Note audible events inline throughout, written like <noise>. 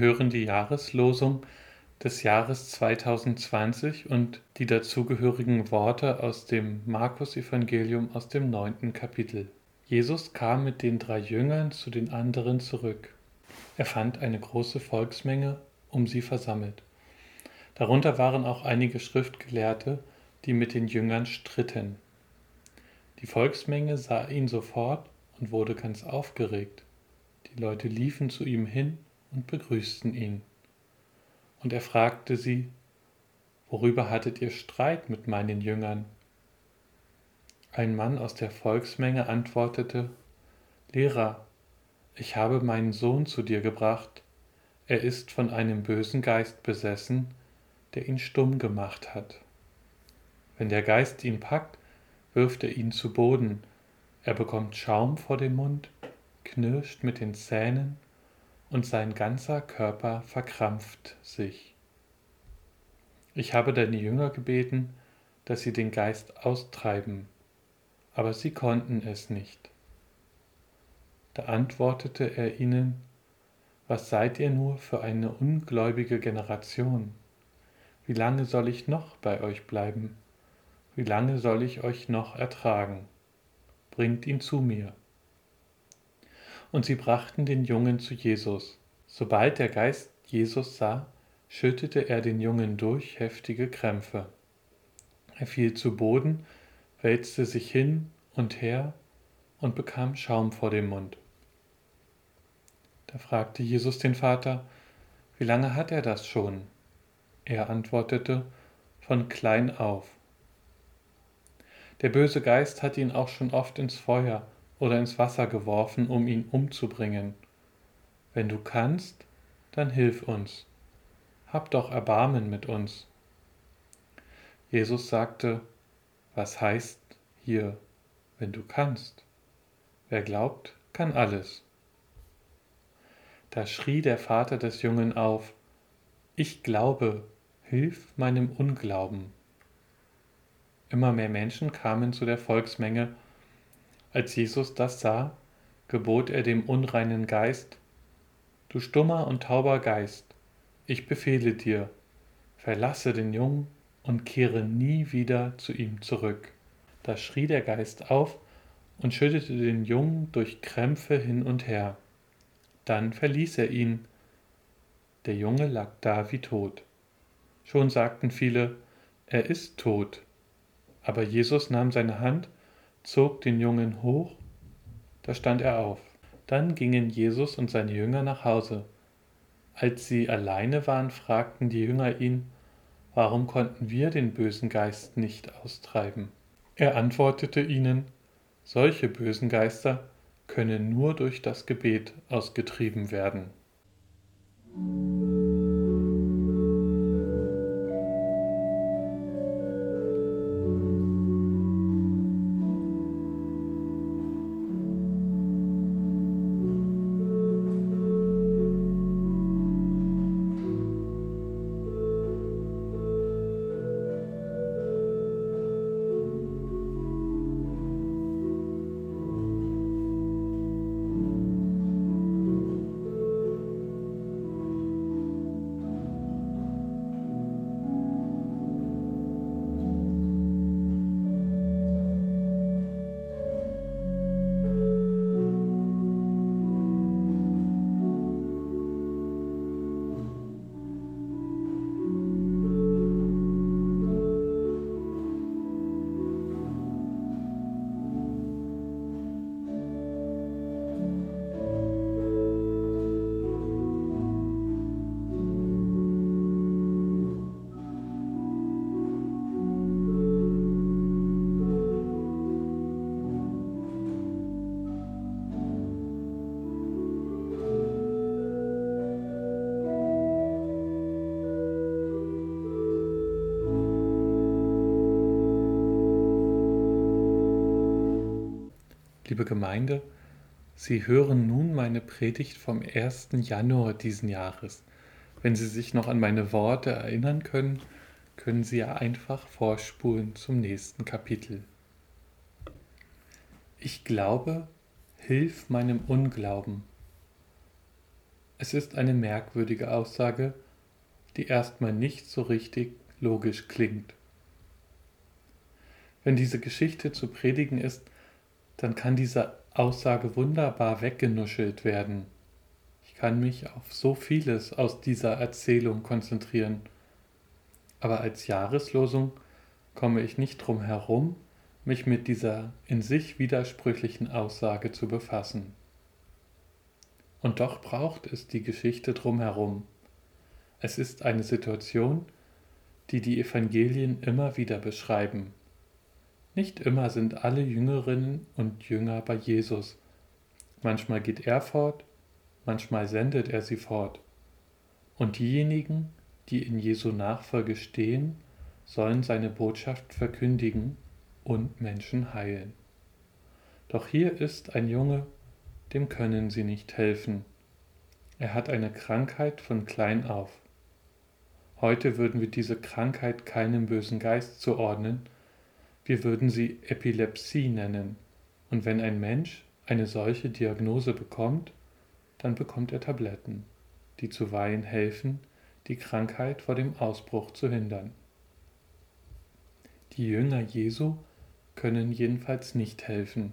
Hören die Jahreslosung des Jahres 2020 und die dazugehörigen Worte aus dem Markus-Evangelium aus dem neunten Kapitel. Jesus kam mit den drei Jüngern zu den anderen zurück. Er fand eine große Volksmenge um sie versammelt. Darunter waren auch einige Schriftgelehrte, die mit den Jüngern stritten. Die Volksmenge sah ihn sofort und wurde ganz aufgeregt. Die Leute liefen zu ihm hin und begrüßten ihn. Und er fragte sie, Worüber hattet ihr Streit mit meinen Jüngern? Ein Mann aus der Volksmenge antwortete, Lehrer, ich habe meinen Sohn zu dir gebracht, er ist von einem bösen Geist besessen, der ihn stumm gemacht hat. Wenn der Geist ihn packt, wirft er ihn zu Boden, er bekommt Schaum vor dem Mund, knirscht mit den Zähnen und sein ganzer Körper verkrampft sich. Ich habe deine Jünger gebeten, dass sie den Geist austreiben, aber sie konnten es nicht. Da antwortete er ihnen, was seid ihr nur für eine ungläubige Generation? Wie lange soll ich noch bei euch bleiben? Wie lange soll ich euch noch ertragen? Bringt ihn zu mir und sie brachten den Jungen zu Jesus. Sobald der Geist Jesus sah, schüttete er den Jungen durch heftige Krämpfe. Er fiel zu Boden, wälzte sich hin und her und bekam Schaum vor dem Mund. Da fragte Jesus den Vater, wie lange hat er das schon? Er antwortete, von klein auf. Der böse Geist hat ihn auch schon oft ins Feuer oder ins Wasser geworfen, um ihn umzubringen. Wenn du kannst, dann hilf uns. Hab doch Erbarmen mit uns. Jesus sagte, was heißt hier, wenn du kannst? Wer glaubt, kann alles. Da schrie der Vater des Jungen auf, ich glaube, hilf meinem Unglauben. Immer mehr Menschen kamen zu der Volksmenge als Jesus das sah, gebot er dem unreinen Geist, Du stummer und tauber Geist, ich befehle dir, verlasse den Jungen und kehre nie wieder zu ihm zurück. Da schrie der Geist auf und schüttete den Jungen durch Krämpfe hin und her. Dann verließ er ihn. Der Junge lag da wie tot. Schon sagten viele, er ist tot. Aber Jesus nahm seine Hand zog den Jungen hoch, da stand er auf. Dann gingen Jesus und seine Jünger nach Hause. Als sie alleine waren, fragten die Jünger ihn, warum konnten wir den bösen Geist nicht austreiben? Er antwortete ihnen, solche bösen Geister können nur durch das Gebet ausgetrieben werden. Gemeinde, Sie hören nun meine Predigt vom 1. Januar diesen Jahres. Wenn Sie sich noch an meine Worte erinnern können, können Sie ja einfach vorspulen zum nächsten Kapitel. Ich glaube, hilf meinem Unglauben. Es ist eine merkwürdige Aussage, die erstmal nicht so richtig logisch klingt. Wenn diese Geschichte zu predigen ist, dann kann diese Aussage wunderbar weggenuschelt werden. Ich kann mich auf so vieles aus dieser Erzählung konzentrieren. Aber als Jahreslosung komme ich nicht drum herum, mich mit dieser in sich widersprüchlichen Aussage zu befassen. Und doch braucht es die Geschichte drumherum. Es ist eine Situation, die die Evangelien immer wieder beschreiben. Nicht immer sind alle Jüngerinnen und Jünger bei Jesus. Manchmal geht er fort, manchmal sendet er sie fort. Und diejenigen, die in Jesu Nachfolge stehen, sollen seine Botschaft verkündigen und Menschen heilen. Doch hier ist ein Junge, dem können sie nicht helfen. Er hat eine Krankheit von klein auf. Heute würden wir diese Krankheit keinem bösen Geist zuordnen, wir würden sie Epilepsie nennen. Und wenn ein Mensch eine solche Diagnose bekommt, dann bekommt er Tabletten, die zuweilen helfen, die Krankheit vor dem Ausbruch zu hindern. Die Jünger Jesu können jedenfalls nicht helfen,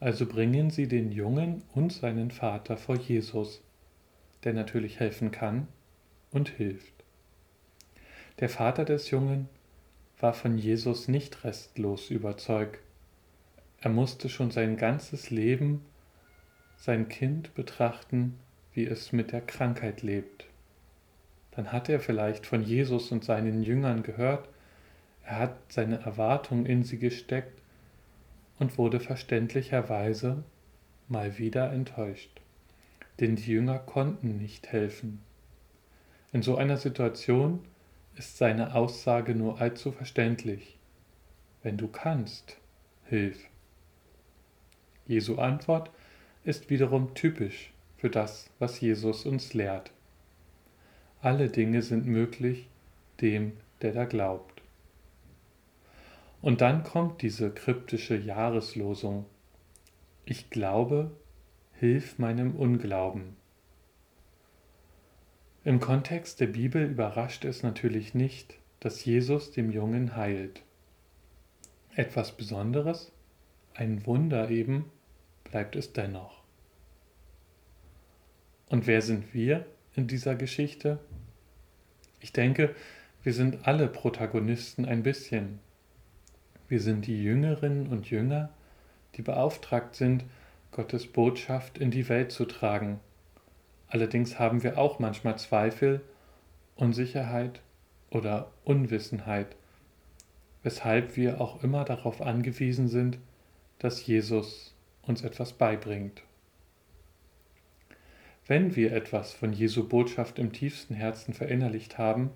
also bringen sie den Jungen und seinen Vater vor Jesus, der natürlich helfen kann und hilft. Der Vater des Jungen war von Jesus nicht restlos überzeugt. Er musste schon sein ganzes Leben sein Kind betrachten, wie es mit der Krankheit lebt. Dann hat er vielleicht von Jesus und seinen Jüngern gehört, er hat seine Erwartung in sie gesteckt und wurde verständlicherweise mal wieder enttäuscht, denn die Jünger konnten nicht helfen. In so einer Situation ist seine Aussage nur allzu verständlich. Wenn du kannst, hilf. Jesu Antwort ist wiederum typisch für das, was Jesus uns lehrt. Alle Dinge sind möglich dem, der da glaubt. Und dann kommt diese kryptische Jahreslosung. Ich glaube, hilf meinem Unglauben. Im Kontext der Bibel überrascht es natürlich nicht, dass Jesus dem Jungen heilt. Etwas Besonderes, ein Wunder eben, bleibt es dennoch. Und wer sind wir in dieser Geschichte? Ich denke, wir sind alle Protagonisten ein bisschen. Wir sind die Jüngerinnen und Jünger, die beauftragt sind, Gottes Botschaft in die Welt zu tragen Allerdings haben wir auch manchmal Zweifel, Unsicherheit oder Unwissenheit, weshalb wir auch immer darauf angewiesen sind, dass Jesus uns etwas beibringt. Wenn wir etwas von Jesu Botschaft im tiefsten Herzen verinnerlicht haben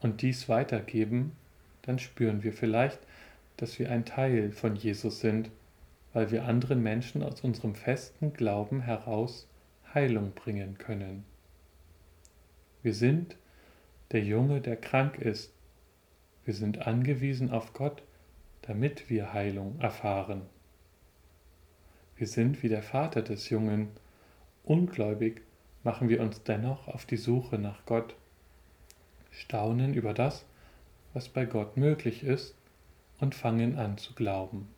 und dies weitergeben, dann spüren wir vielleicht, dass wir ein Teil von Jesus sind, weil wir anderen Menschen aus unserem festen Glauben heraus Heilung bringen können. Wir sind der Junge, der krank ist. Wir sind angewiesen auf Gott, damit wir Heilung erfahren. Wir sind wie der Vater des Jungen. Ungläubig machen wir uns dennoch auf die Suche nach Gott, staunen über das, was bei Gott möglich ist und fangen an zu glauben.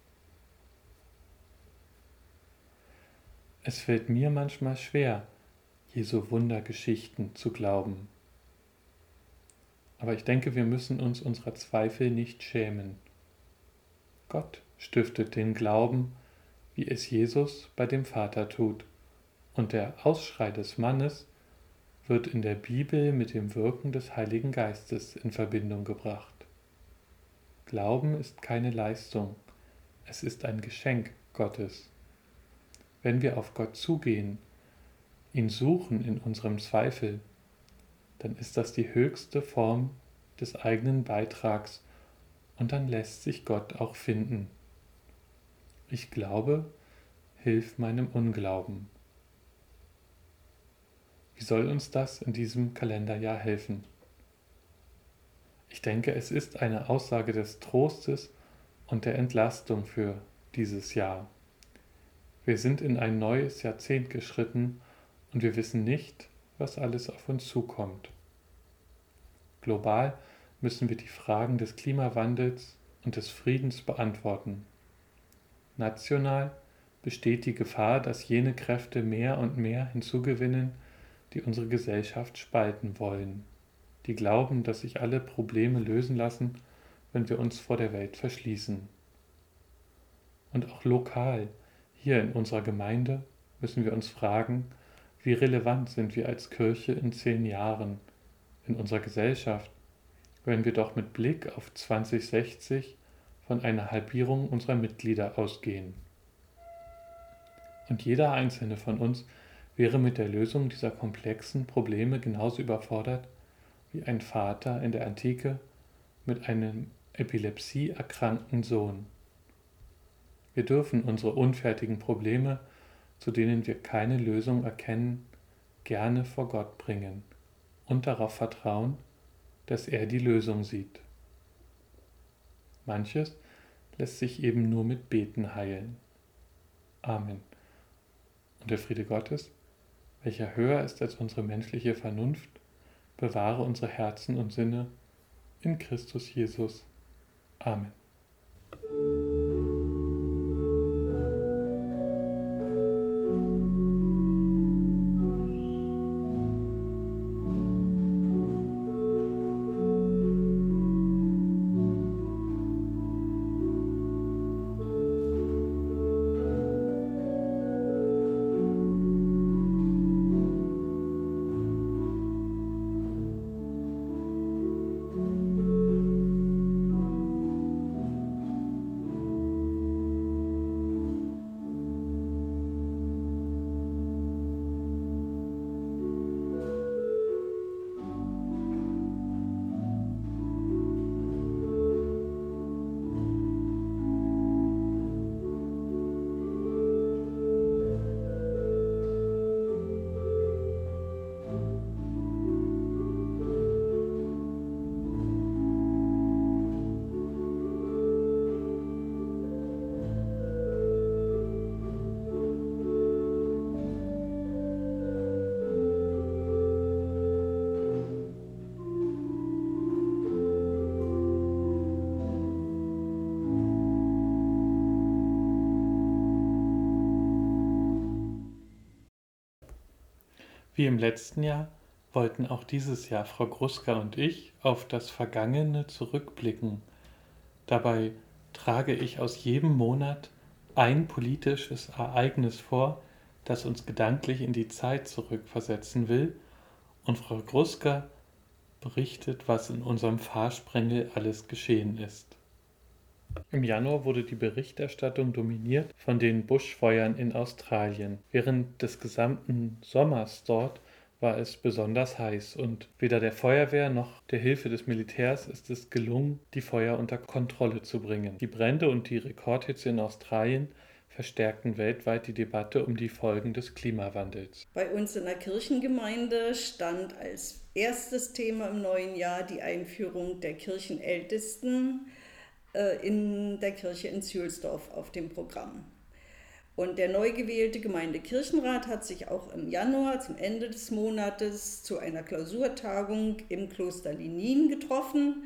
Es fällt mir manchmal schwer, Jesu Wundergeschichten zu glauben. Aber ich denke, wir müssen uns unserer Zweifel nicht schämen. Gott stiftet den Glauben, wie es Jesus bei dem Vater tut, und der Ausschrei des Mannes wird in der Bibel mit dem Wirken des Heiligen Geistes in Verbindung gebracht. Glauben ist keine Leistung, es ist ein Geschenk Gottes wenn wir auf Gott zugehen, ihn suchen in unserem Zweifel, dann ist das die höchste Form des eigenen Beitrags und dann lässt sich Gott auch finden. Ich glaube, hilf meinem Unglauben. Wie soll uns das in diesem Kalenderjahr helfen? Ich denke, es ist eine Aussage des Trostes und der Entlastung für dieses Jahr. Wir sind in ein neues Jahrzehnt geschritten und wir wissen nicht, was alles auf uns zukommt. Global müssen wir die Fragen des Klimawandels und des Friedens beantworten. National besteht die Gefahr, dass jene Kräfte mehr und mehr hinzugewinnen, die unsere Gesellschaft spalten wollen, die glauben, dass sich alle Probleme lösen lassen, wenn wir uns vor der Welt verschließen. Und auch lokal, hier in unserer Gemeinde, müssen wir uns fragen, wie relevant sind wir als Kirche in zehn Jahren, in unserer Gesellschaft, wenn wir doch mit Blick auf 2060 von einer Halbierung unserer Mitglieder ausgehen. Und jeder einzelne von uns wäre mit der Lösung dieser komplexen Probleme genauso überfordert wie ein Vater in der Antike mit einem epilepsieerkrankten Sohn. Wir dürfen unsere unfertigen Probleme, zu denen wir keine Lösung erkennen, gerne vor Gott bringen und darauf vertrauen, dass er die Lösung sieht. Manches lässt sich eben nur mit Beten heilen. Amen. Und der Friede Gottes, welcher höher ist als unsere menschliche Vernunft, bewahre unsere Herzen und Sinne in Christus Jesus. Amen. Wie im letzten Jahr wollten auch dieses Jahr Frau Gruska und ich auf das Vergangene zurückblicken. Dabei trage ich aus jedem Monat ein politisches Ereignis vor, das uns gedanklich in die Zeit zurückversetzen will, und Frau Gruska berichtet, was in unserem Fahrsprengel alles geschehen ist. Im Januar wurde die Berichterstattung dominiert von den Buschfeuern in Australien. Während des gesamten Sommers dort war es besonders heiß und weder der Feuerwehr noch der Hilfe des Militärs ist es gelungen, die Feuer unter Kontrolle zu bringen. Die Brände und die Rekordhitze in Australien verstärkten weltweit die Debatte um die Folgen des Klimawandels. Bei uns in der Kirchengemeinde stand als erstes Thema im neuen Jahr die Einführung der Kirchenältesten in der Kirche in Zühlsdorf auf dem Programm. Und der neu gewählte Gemeindekirchenrat hat sich auch im Januar zum Ende des Monates zu einer Klausurtagung im Kloster Linin getroffen.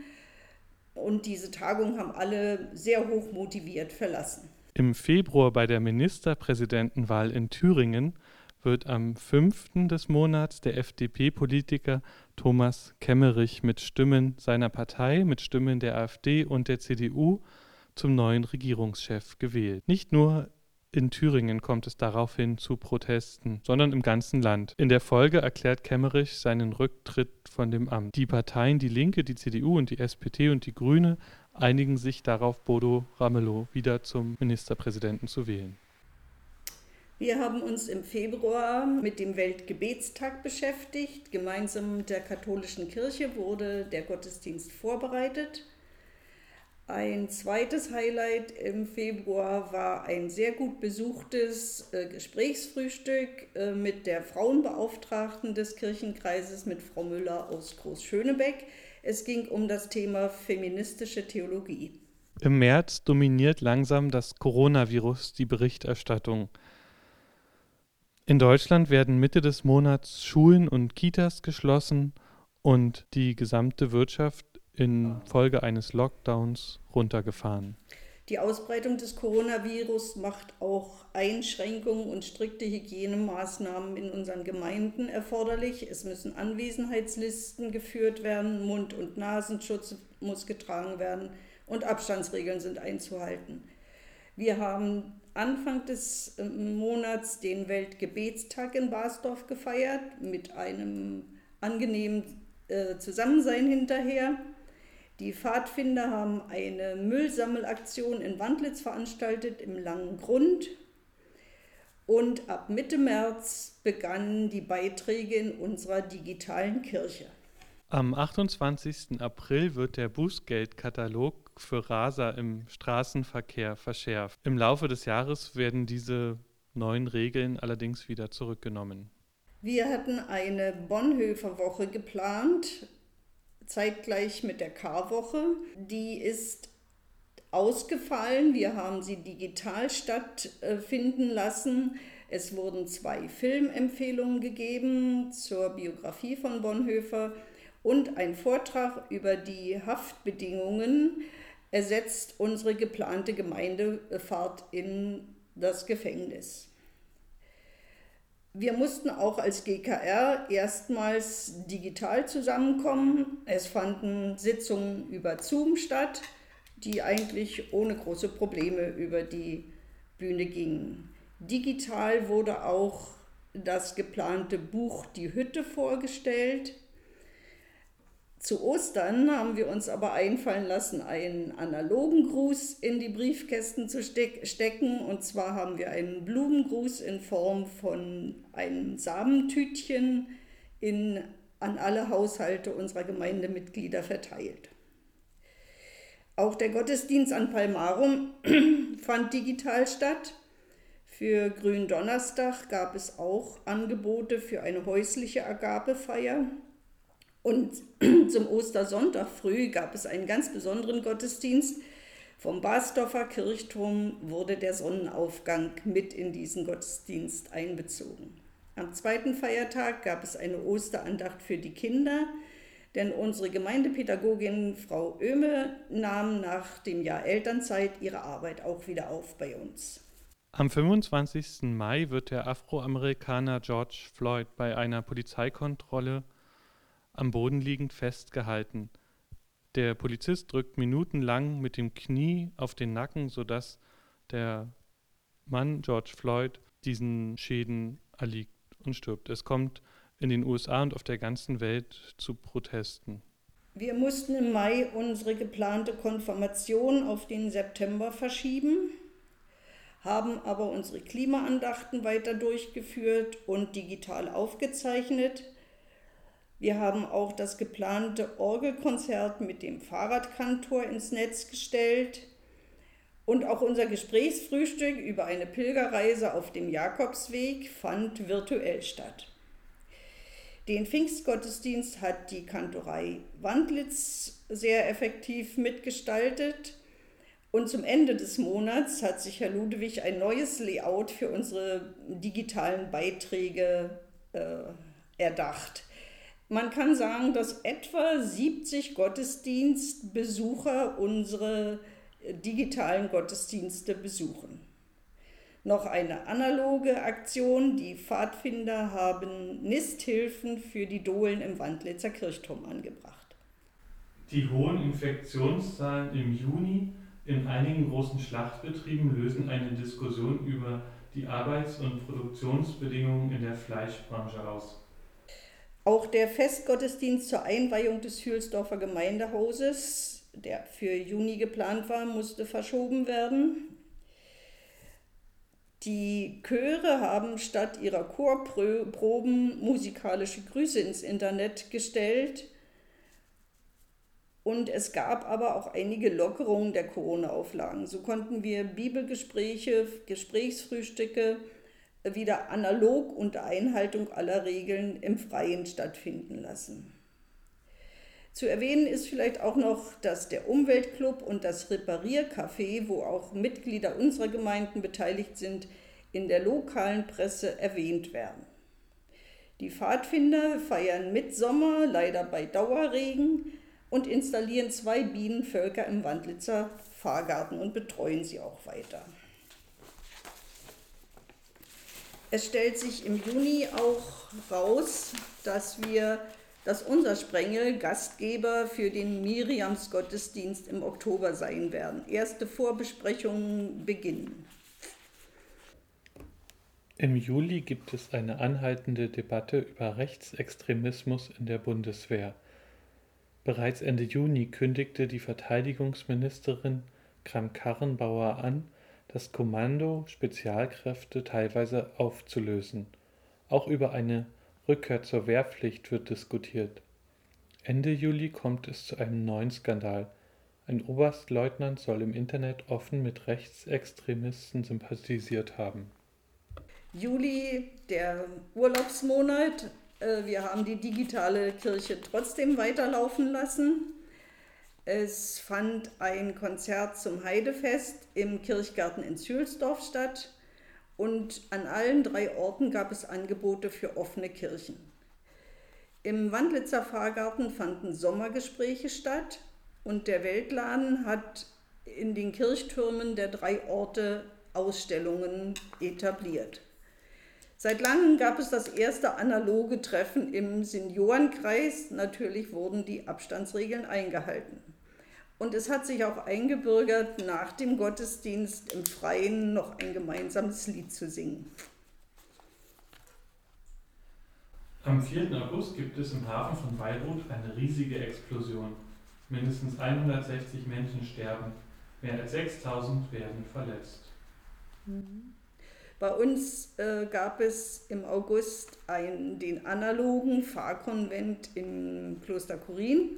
Und diese Tagung haben alle sehr hoch motiviert verlassen. Im Februar bei der Ministerpräsidentenwahl in Thüringen wird am 5. des Monats der FDP-Politiker Thomas Kemmerich mit Stimmen seiner Partei, mit Stimmen der AfD und der CDU zum neuen Regierungschef gewählt. Nicht nur in Thüringen kommt es daraufhin zu Protesten, sondern im ganzen Land. In der Folge erklärt Kemmerich seinen Rücktritt von dem Amt. Die Parteien Die Linke, die CDU und die SPD und die Grüne einigen sich darauf, Bodo Ramelow wieder zum Ministerpräsidenten zu wählen. Wir haben uns im Februar mit dem Weltgebetstag beschäftigt. Gemeinsam mit der katholischen Kirche wurde der Gottesdienst vorbereitet. Ein zweites Highlight im Februar war ein sehr gut besuchtes äh, Gesprächsfrühstück äh, mit der Frauenbeauftragten des Kirchenkreises, mit Frau Müller aus Groß-Schönebeck. Es ging um das Thema feministische Theologie. Im März dominiert langsam das Coronavirus die Berichterstattung. In Deutschland werden Mitte des Monats Schulen und Kitas geschlossen und die gesamte Wirtschaft infolge eines Lockdowns runtergefahren. Die Ausbreitung des Coronavirus macht auch Einschränkungen und strikte Hygienemaßnahmen in unseren Gemeinden erforderlich. Es müssen Anwesenheitslisten geführt werden, Mund- und Nasenschutz muss getragen werden und Abstandsregeln sind einzuhalten. Wir haben Anfang des ähm, Monats den Weltgebetstag in Basdorf gefeiert mit einem angenehmen äh, Zusammensein hinterher. Die Pfadfinder haben eine Müllsammelaktion in Wandlitz veranstaltet im Langen Grund. Und ab Mitte März begannen die Beiträge in unserer digitalen Kirche. Am 28. April wird der Bußgeldkatalog für Raser im Straßenverkehr verschärft. Im Laufe des Jahres werden diese neuen Regeln allerdings wieder zurückgenommen. Wir hatten eine Bonhoeffer Woche geplant zeitgleich mit der Karwoche. Die ist ausgefallen. Wir haben sie digital stattfinden lassen. Es wurden zwei Filmempfehlungen gegeben zur Biografie von Bonhoeffer und ein Vortrag über die Haftbedingungen ersetzt unsere geplante Gemeindefahrt in das Gefängnis. Wir mussten auch als GKR erstmals digital zusammenkommen. Es fanden Sitzungen über Zoom statt, die eigentlich ohne große Probleme über die Bühne gingen. Digital wurde auch das geplante Buch Die Hütte vorgestellt. Zu Ostern haben wir uns aber einfallen lassen, einen analogen Gruß in die Briefkästen zu stecken. Und zwar haben wir einen Blumengruß in Form von einem Samentütchen in, an alle Haushalte unserer Gemeindemitglieder verteilt. Auch der Gottesdienst an Palmarum <clears throat> fand digital statt. Für Gründonnerstag gab es auch Angebote für eine häusliche Agapefeier. Und <clears throat> zum Ostersonntag früh gab es einen ganz besonderen Gottesdienst. Vom Basdorfer Kirchturm wurde der Sonnenaufgang mit in diesen Gottesdienst einbezogen. Am zweiten Feiertag gab es eine Osterandacht für die Kinder, denn unsere Gemeindepädagogin Frau Oehme nahm nach dem Jahr Elternzeit ihre Arbeit auch wieder auf bei uns. Am 25. Mai wird der Afroamerikaner George Floyd bei einer Polizeikontrolle am Boden liegend festgehalten. Der Polizist drückt minutenlang mit dem Knie auf den Nacken, sodass der Mann George Floyd diesen Schäden erliegt und stirbt. Es kommt in den USA und auf der ganzen Welt zu Protesten. Wir mussten im Mai unsere geplante Konfirmation auf den September verschieben, haben aber unsere Klimaandachten weiter durchgeführt und digital aufgezeichnet. Wir haben auch das geplante Orgelkonzert mit dem Fahrradkantor ins Netz gestellt und auch unser Gesprächsfrühstück über eine Pilgerreise auf dem Jakobsweg fand virtuell statt. Den Pfingstgottesdienst hat die Kantorei Wandlitz sehr effektiv mitgestaltet. Und zum Ende des Monats hat sich Herr Ludwig ein neues Layout für unsere digitalen Beiträge äh, erdacht. Man kann sagen, dass etwa 70 Gottesdienstbesucher unsere digitalen Gottesdienste besuchen. Noch eine analoge Aktion. Die Pfadfinder haben Nisthilfen für die Dohlen im Wandlitzer Kirchturm angebracht. Die hohen Infektionszahlen im Juni in einigen großen Schlachtbetrieben lösen eine Diskussion über die Arbeits- und Produktionsbedingungen in der Fleischbranche aus. Auch der Festgottesdienst zur Einweihung des Hülsdorfer Gemeindehauses, der für Juni geplant war, musste verschoben werden. Die Chöre haben statt ihrer Chorproben musikalische Grüße ins Internet gestellt. Und es gab aber auch einige Lockerungen der Corona-Auflagen. So konnten wir Bibelgespräche, Gesprächsfrühstücke, wieder analog unter Einhaltung aller Regeln im Freien stattfinden lassen. Zu erwähnen ist vielleicht auch noch, dass der Umweltclub und das Repariercafé, wo auch Mitglieder unserer Gemeinden beteiligt sind, in der lokalen Presse erwähnt werden. Die Pfadfinder feiern Mitsommer, leider bei Dauerregen, und installieren zwei Bienenvölker im Wandlitzer Fahrgarten und betreuen sie auch weiter. Es stellt sich im Juni auch raus, dass wir, dass unser Sprengel Gastgeber für den Miriams Gottesdienst im Oktober sein werden. Erste Vorbesprechungen beginnen. Im Juli gibt es eine anhaltende Debatte über Rechtsextremismus in der Bundeswehr. Bereits Ende Juni kündigte die Verteidigungsministerin Kramp-Karrenbauer an, das Kommando Spezialkräfte teilweise aufzulösen. Auch über eine Rückkehr zur Wehrpflicht wird diskutiert. Ende Juli kommt es zu einem neuen Skandal. Ein Oberstleutnant soll im Internet offen mit Rechtsextremisten sympathisiert haben. Juli, der Urlaubsmonat. Äh, wir haben die digitale Kirche trotzdem weiterlaufen lassen. Es fand ein Konzert zum Heidefest im Kirchgarten in Zühlsdorf statt und an allen drei Orten gab es Angebote für offene Kirchen. Im Wandlitzer Pfarrgarten fanden Sommergespräche statt und der Weltladen hat in den Kirchtürmen der drei Orte Ausstellungen etabliert. Seit langem gab es das erste analoge Treffen im Seniorenkreis. Natürlich wurden die Abstandsregeln eingehalten. Und es hat sich auch eingebürgert, nach dem Gottesdienst im Freien noch ein gemeinsames Lied zu singen. Am 4. August gibt es im Hafen von Beirut eine riesige Explosion. Mindestens 160 Menschen sterben, mehr als 6000 werden verletzt. Bei uns äh, gab es im August ein, den analogen Pfarrkonvent im Kloster Kurin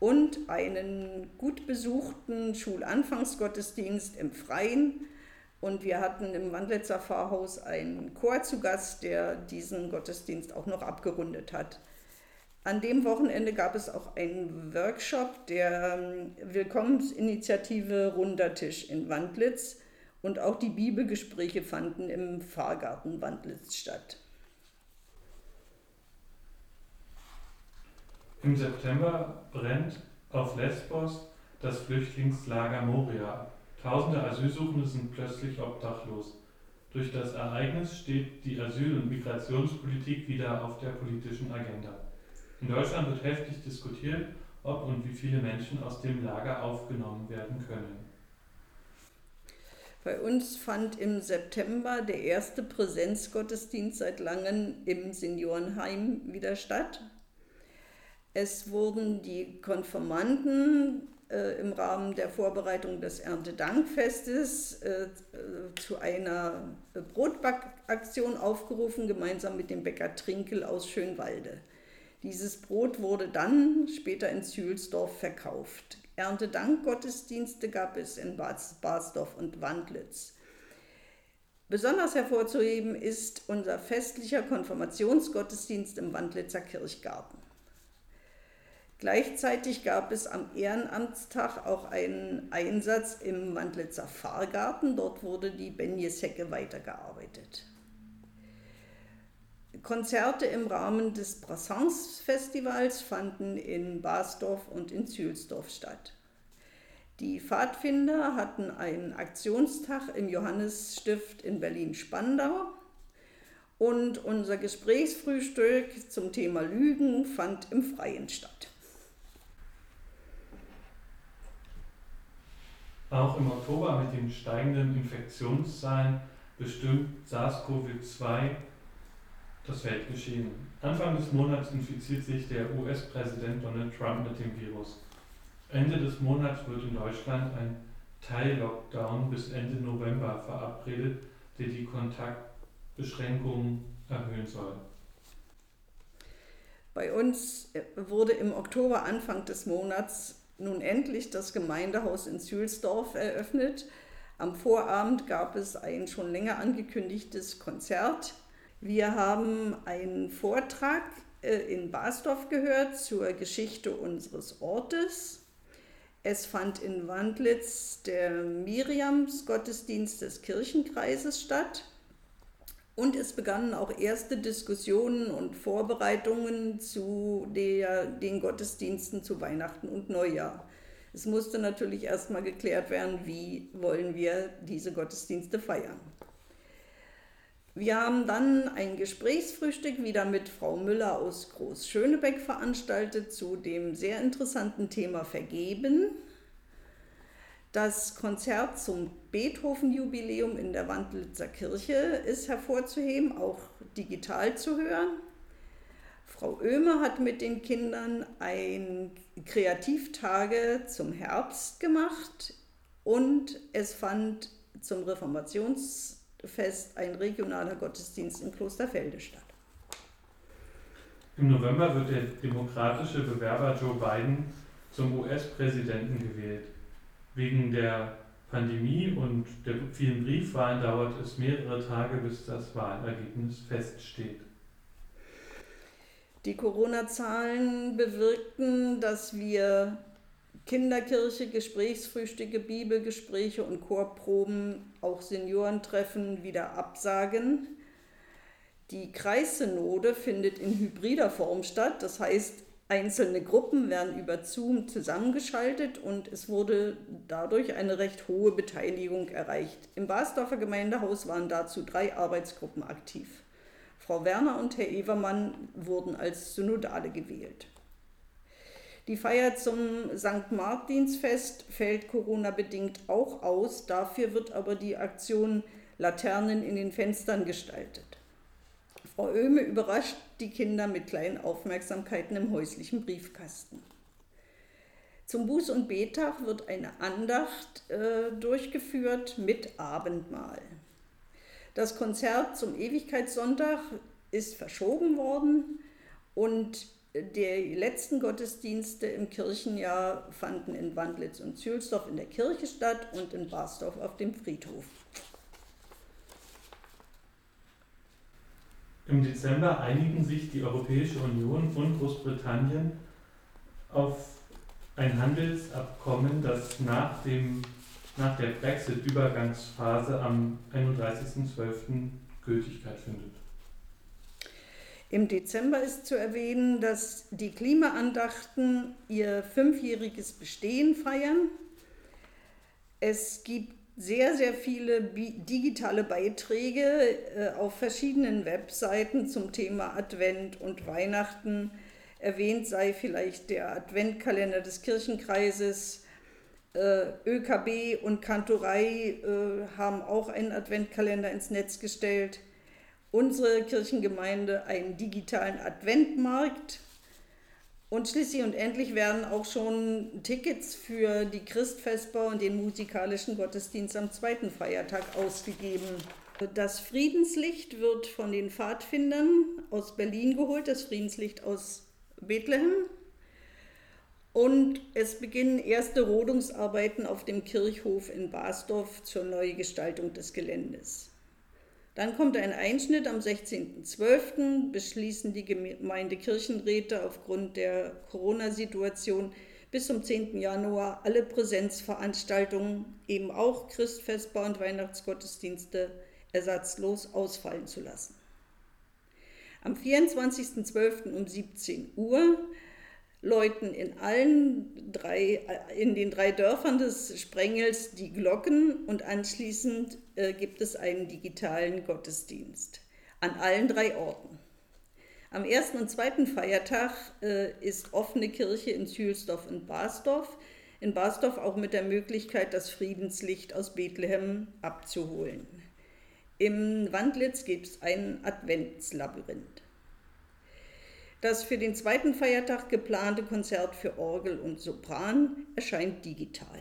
und einen gut besuchten Schulanfangsgottesdienst im Freien. Und wir hatten im Wandlitzer Pfarrhaus einen Chor zu Gast, der diesen Gottesdienst auch noch abgerundet hat. An dem Wochenende gab es auch einen Workshop der ähm, Willkommensinitiative Runder Tisch in Wandlitz und auch die Bibelgespräche fanden im Pfarrgarten Wandlitz statt. Im September brennt auf Lesbos das Flüchtlingslager Moria. Tausende Asylsuchende sind plötzlich obdachlos. Durch das Ereignis steht die Asyl- und Migrationspolitik wieder auf der politischen Agenda. In Deutschland wird heftig diskutiert, ob und wie viele Menschen aus dem Lager aufgenommen werden können. Bei uns fand im September der erste Präsenzgottesdienst seit langem im Seniorenheim wieder statt. Es wurden die Konfirmanden äh, im Rahmen der Vorbereitung des Erntedankfestes äh, zu einer Brotbackaktion aufgerufen, gemeinsam mit dem Bäcker Trinkel aus Schönwalde. Dieses Brot wurde dann später in Zühlsdorf verkauft. Erntedankgottesdienste gab es in Basdorf und Wandlitz. Besonders hervorzuheben ist unser festlicher Konfirmationsgottesdienst im Wandlitzer Kirchgarten. Gleichzeitig gab es am Ehrenamtstag auch einen Einsatz im Wandlitzer Pfarrgarten. Dort wurde die Benjeshecke weitergearbeitet. Konzerte im Rahmen des Brassens-Festivals fanden in Basdorf und in Zühlsdorf statt. Die Pfadfinder hatten einen Aktionstag im Johannesstift in Berlin-Spandau und unser Gesprächsfrühstück zum Thema Lügen fand im Freien statt. Auch im Oktober mit den steigenden Infektionszahlen bestimmt SARS-CoV-2 das Weltgeschehen. Anfang des Monats infiziert sich der US-Präsident Donald Trump mit dem Virus. Ende des Monats wird in Deutschland ein Teil-Lockdown bis Ende November verabredet, der die Kontaktbeschränkungen erhöhen soll. Bei uns wurde im Oktober, Anfang des Monats, nun endlich das Gemeindehaus in Zühlsdorf eröffnet. Am Vorabend gab es ein schon länger angekündigtes Konzert wir haben einen Vortrag äh, in Basdorf gehört zur Geschichte unseres Ortes. Es fand in Wandlitz der Miriams Gottesdienst des Kirchenkreises statt. Und es begannen auch erste Diskussionen und Vorbereitungen zu der, den Gottesdiensten zu Weihnachten und Neujahr. Es musste natürlich erstmal geklärt werden, wie wollen wir diese Gottesdienste feiern. Wir haben dann ein Gesprächsfrühstück wieder mit Frau Müller aus Groß Schönebeck veranstaltet zu dem sehr interessanten Thema Vergeben. Das Konzert zum Beethoven-Jubiläum in der Wandlitzer Kirche ist hervorzuheben, auch digital zu hören. Frau Oehme hat mit den Kindern ein Kreativtage zum Herbst gemacht und es fand zum Reformationsfest ein regionaler Gottesdienst in Klosterfelde statt. Im November wird der demokratische Bewerber Joe Biden zum US-Präsidenten gewählt. Wegen der Pandemie und der vielen Briefwahlen dauert es mehrere Tage, bis das Wahlergebnis feststeht. Die Corona-Zahlen bewirkten, dass wir Kinderkirche, Gesprächsfrühstücke, Bibelgespräche und Chorproben, auch Seniorentreffen wieder absagen. Die Kreissynode findet in hybrider Form statt, das heißt, Einzelne Gruppen werden über Zoom zusammengeschaltet und es wurde dadurch eine recht hohe Beteiligung erreicht. Im Basdorfer Gemeindehaus waren dazu drei Arbeitsgruppen aktiv. Frau Werner und Herr Evermann wurden als Synodale gewählt. Die Feier zum St. Martinsfest fällt Corona-bedingt auch aus. Dafür wird aber die Aktion Laternen in den Fenstern gestaltet. Frau Oehme überrascht die Kinder mit kleinen Aufmerksamkeiten im häuslichen Briefkasten. Zum Buß- und Betag wird eine Andacht äh, durchgeführt mit Abendmahl. Das Konzert zum Ewigkeitssonntag ist verschoben worden und die letzten Gottesdienste im Kirchenjahr fanden in Wandlitz und Zülsdorf in der Kirche statt und in Barsdorf auf dem Friedhof. Im Dezember einigen sich die Europäische Union und Großbritannien auf ein Handelsabkommen, das nach, dem, nach der Brexit-Übergangsphase am 31.12. Gültigkeit findet. Im Dezember ist zu erwähnen, dass die Klimaandachten ihr fünfjähriges Bestehen feiern. Es gibt sehr, sehr viele digitale Beiträge äh, auf verschiedenen Webseiten zum Thema Advent und Weihnachten. Erwähnt sei vielleicht der Adventkalender des Kirchenkreises. Äh, ÖKB und Kantorei äh, haben auch einen Adventkalender ins Netz gestellt. Unsere Kirchengemeinde einen digitalen Adventmarkt und schließlich und endlich werden auch schon Tickets für die Christfesper und den musikalischen Gottesdienst am zweiten Feiertag ausgegeben. Das Friedenslicht wird von den Pfadfindern aus Berlin geholt, das Friedenslicht aus Bethlehem. Und es beginnen erste Rodungsarbeiten auf dem Kirchhof in Basdorf zur Neugestaltung des Geländes. Dann kommt ein Einschnitt am 16.12. beschließen die Gemeindekirchenräte aufgrund der Corona-Situation bis zum 10. Januar alle Präsenzveranstaltungen, eben auch Christfestbar und Weihnachtsgottesdienste, ersatzlos ausfallen zu lassen. Am 24.12. um 17 Uhr läuten in allen drei, in den drei Dörfern des Sprengels die Glocken und anschließend äh, gibt es einen digitalen Gottesdienst an allen drei Orten. Am ersten und zweiten Feiertag äh, ist offene Kirche in Zühlsdorf und Basdorf. In Basdorf auch mit der Möglichkeit, das Friedenslicht aus Bethlehem abzuholen. Im Wandlitz gibt es ein Adventslabyrinth. Das für den zweiten Feiertag geplante Konzert für Orgel und Sopran erscheint digital.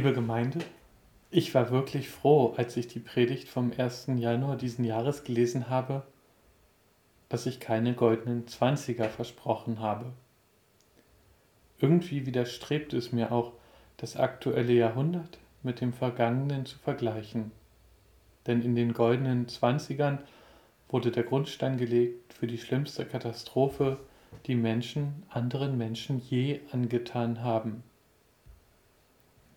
Liebe Gemeinde, ich war wirklich froh, als ich die Predigt vom 1. Januar diesen Jahres gelesen habe, dass ich keine goldenen Zwanziger versprochen habe. Irgendwie widerstrebt es mir auch, das aktuelle Jahrhundert mit dem vergangenen zu vergleichen. Denn in den goldenen Zwanzigern wurde der Grundstein gelegt für die schlimmste Katastrophe, die Menschen anderen Menschen je angetan haben.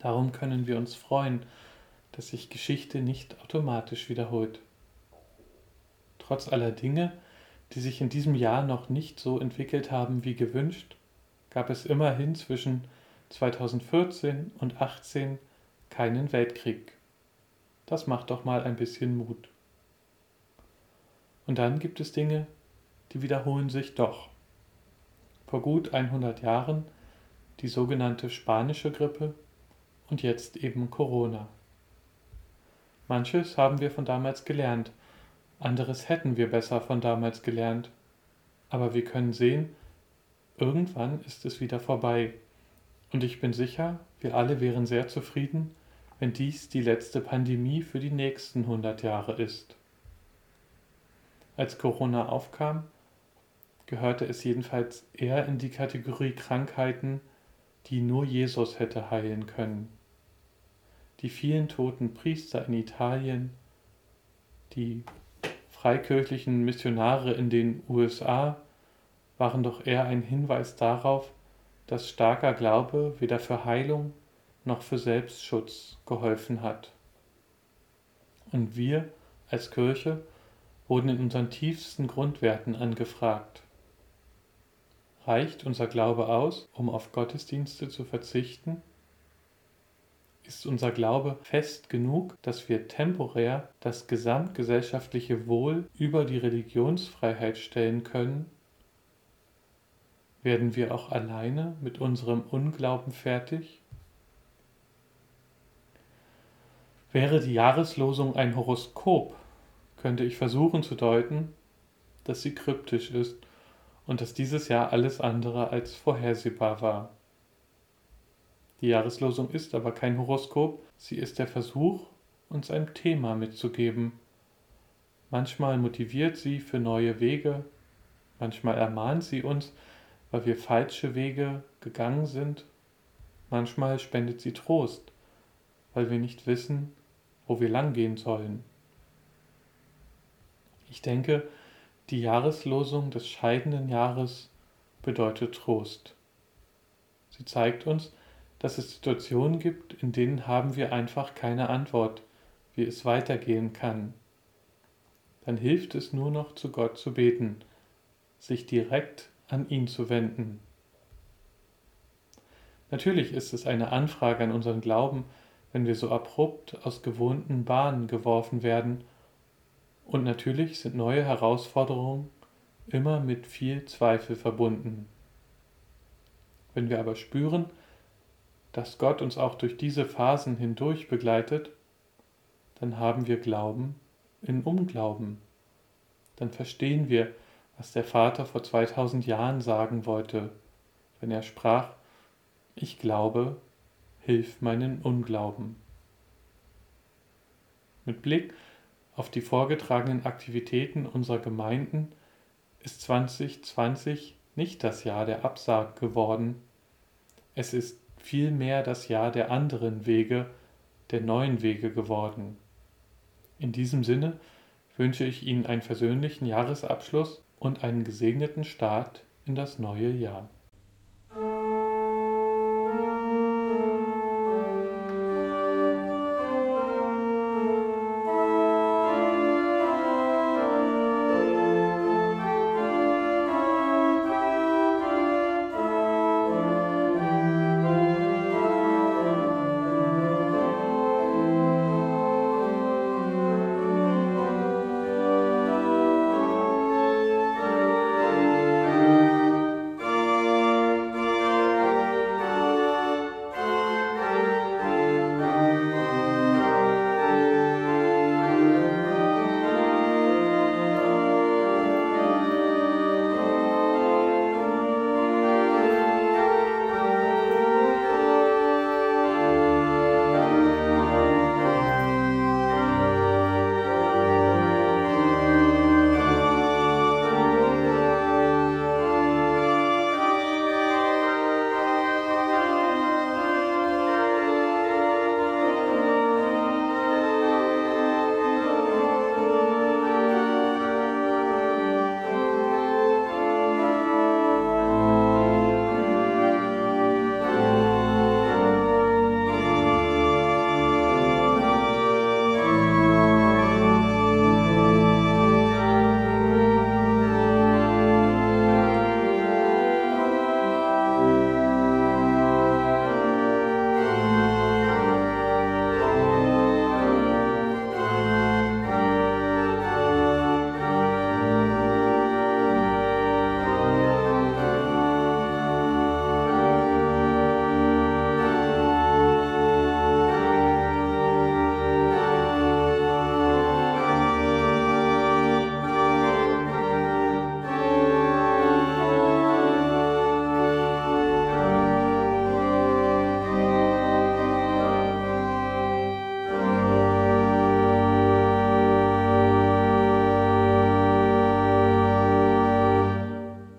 Darum können wir uns freuen, dass sich Geschichte nicht automatisch wiederholt. Trotz aller Dinge, die sich in diesem Jahr noch nicht so entwickelt haben wie gewünscht, gab es immerhin zwischen 2014 und 2018 keinen Weltkrieg. Das macht doch mal ein bisschen Mut. Und dann gibt es Dinge, die wiederholen sich doch. Vor gut 100 Jahren die sogenannte spanische Grippe und jetzt eben Corona. Manches haben wir von damals gelernt, anderes hätten wir besser von damals gelernt. Aber wir können sehen, irgendwann ist es wieder vorbei. Und ich bin sicher, wir alle wären sehr zufrieden, wenn dies die letzte Pandemie für die nächsten 100 Jahre ist. Als Corona aufkam, gehörte es jedenfalls eher in die Kategorie Krankheiten, die nur Jesus hätte heilen können. Die vielen toten Priester in Italien, die freikirchlichen Missionare in den USA waren doch eher ein Hinweis darauf, dass starker Glaube weder für Heilung noch für Selbstschutz geholfen hat. Und wir als Kirche wurden in unseren tiefsten Grundwerten angefragt. Reicht unser Glaube aus, um auf Gottesdienste zu verzichten? Ist unser Glaube fest genug, dass wir temporär das gesamtgesellschaftliche Wohl über die Religionsfreiheit stellen können? Werden wir auch alleine mit unserem Unglauben fertig? Wäre die Jahreslosung ein Horoskop, könnte ich versuchen zu deuten, dass sie kryptisch ist und dass dieses Jahr alles andere als vorhersehbar war. Die Jahreslosung ist aber kein Horoskop, sie ist der Versuch, uns ein Thema mitzugeben. Manchmal motiviert sie für neue Wege, manchmal ermahnt sie uns, weil wir falsche Wege gegangen sind, manchmal spendet sie Trost, weil wir nicht wissen, wo wir langgehen sollen. Ich denke, die Jahreslosung des scheidenden Jahres bedeutet Trost. Sie zeigt uns, dass es Situationen gibt, in denen haben wir einfach keine Antwort, wie es weitergehen kann. Dann hilft es nur noch zu Gott zu beten, sich direkt an ihn zu wenden. Natürlich ist es eine Anfrage an unseren Glauben, wenn wir so abrupt aus gewohnten Bahnen geworfen werden, und natürlich sind neue Herausforderungen immer mit viel Zweifel verbunden. Wenn wir aber spüren, dass Gott uns auch durch diese Phasen hindurch begleitet, dann haben wir Glauben in Unglauben. Dann verstehen wir, was der Vater vor 2000 Jahren sagen wollte, wenn er sprach, ich glaube, hilf meinen Unglauben. Mit Blick auf die vorgetragenen Aktivitäten unserer Gemeinden ist 2020 nicht das Jahr der Absage geworden. Es ist vielmehr das Jahr der anderen Wege, der neuen Wege geworden. In diesem Sinne wünsche ich Ihnen einen versöhnlichen Jahresabschluss und einen gesegneten Start in das neue Jahr.